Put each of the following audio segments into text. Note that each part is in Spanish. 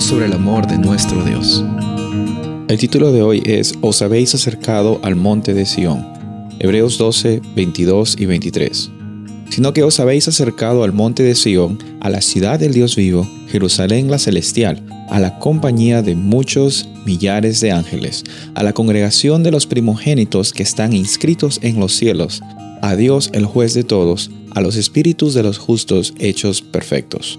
sobre el amor de nuestro Dios. El título de hoy es Os habéis acercado al monte de Sión. Hebreos 12, 22 y 23. Sino que os habéis acercado al monte de Sión, a la ciudad del Dios vivo, Jerusalén la celestial, a la compañía de muchos millares de ángeles, a la congregación de los primogénitos que están inscritos en los cielos, a Dios el juez de todos, a los espíritus de los justos hechos perfectos.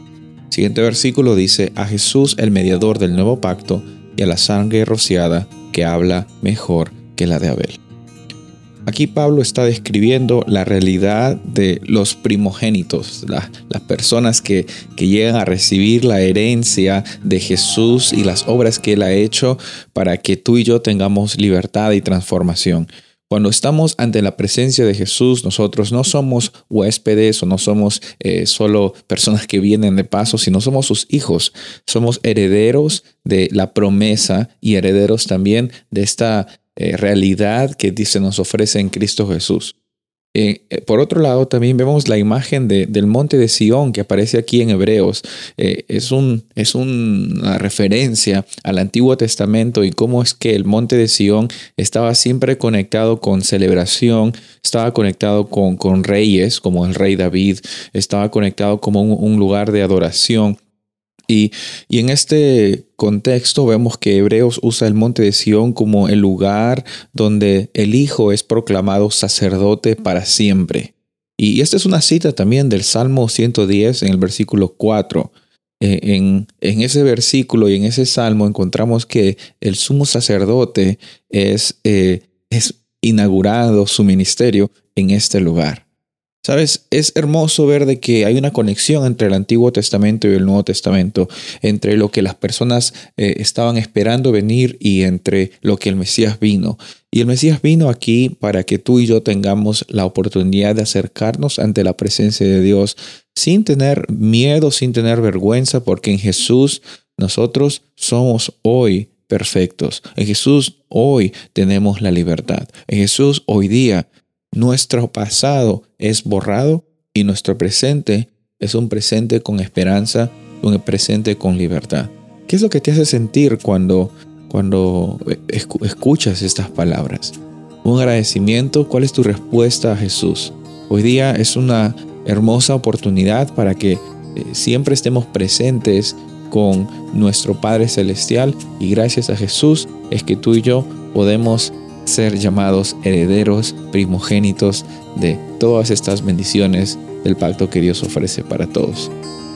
Siguiente versículo dice, a Jesús el mediador del nuevo pacto y a la sangre rociada que habla mejor que la de Abel. Aquí Pablo está describiendo la realidad de los primogénitos, las personas que, que, llegan a recibir la herencia de Jesús y las obras que Él ha hecho para que tú y yo tengamos libertad y transformación. Cuando estamos ante la presencia de Jesús, nosotros no somos huéspedes o no somos eh, solo personas que vienen de paso, sino somos sus hijos. Somos herederos de la promesa y herederos también de esta eh, realidad que dice nos ofrece en Cristo Jesús. Eh, eh, por otro lado, también vemos la imagen del monte de Sión que aparece aquí en Hebreos. Eh, es, un, es una referencia al Antiguo Testamento y cómo es que el monte de Sión estaba siempre conectado con celebración, estaba conectado con, con reyes como el rey David, estaba conectado como un lugar de adoración. Y, en este contexto vemos que Hebreos usa el monte de Sión como el lugar donde el Hijo es proclamado sacerdote para siempre. Y esta es una cita también del Salmo 110 en el versículo 4. Eh, en, ese versículo y en ese salmo encontramos que el sumo sacerdote es, eh, es inaugurado su ministerio en este lugar. Sabes, es hermoso ver de que hay una conexión entre el Antiguo Testamento y el Nuevo Testamento, entre lo que las personas eh, estaban esperando venir y entre lo que el Mesías vino. Y el Mesías vino aquí para que tú y yo tengamos la oportunidad de acercarnos ante la presencia de Dios sin tener miedo, sin tener vergüenza, porque en Jesús nosotros somos hoy perfectos. En Jesús hoy tenemos la libertad. En Jesús hoy día nuestro pasado es borrado y nuestro presente es un presente con esperanza, un presente con libertad. ¿Qué es lo que te hace sentir cuando, cuando escuchas estas palabras? Un agradecimiento, ¿cuál es tu respuesta a Jesús? Hoy día es una hermosa oportunidad para que eh, siempre estemos presentes con nuestro Padre Celestial y gracias a Jesús es que tú y yo podemos ser llamados herederos primogénitos de todas estas bendiciones del pacto que Dios ofrece para todos.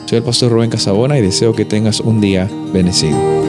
Soy el pastor Rubén Casabona y deseo que tengas un día bendecido.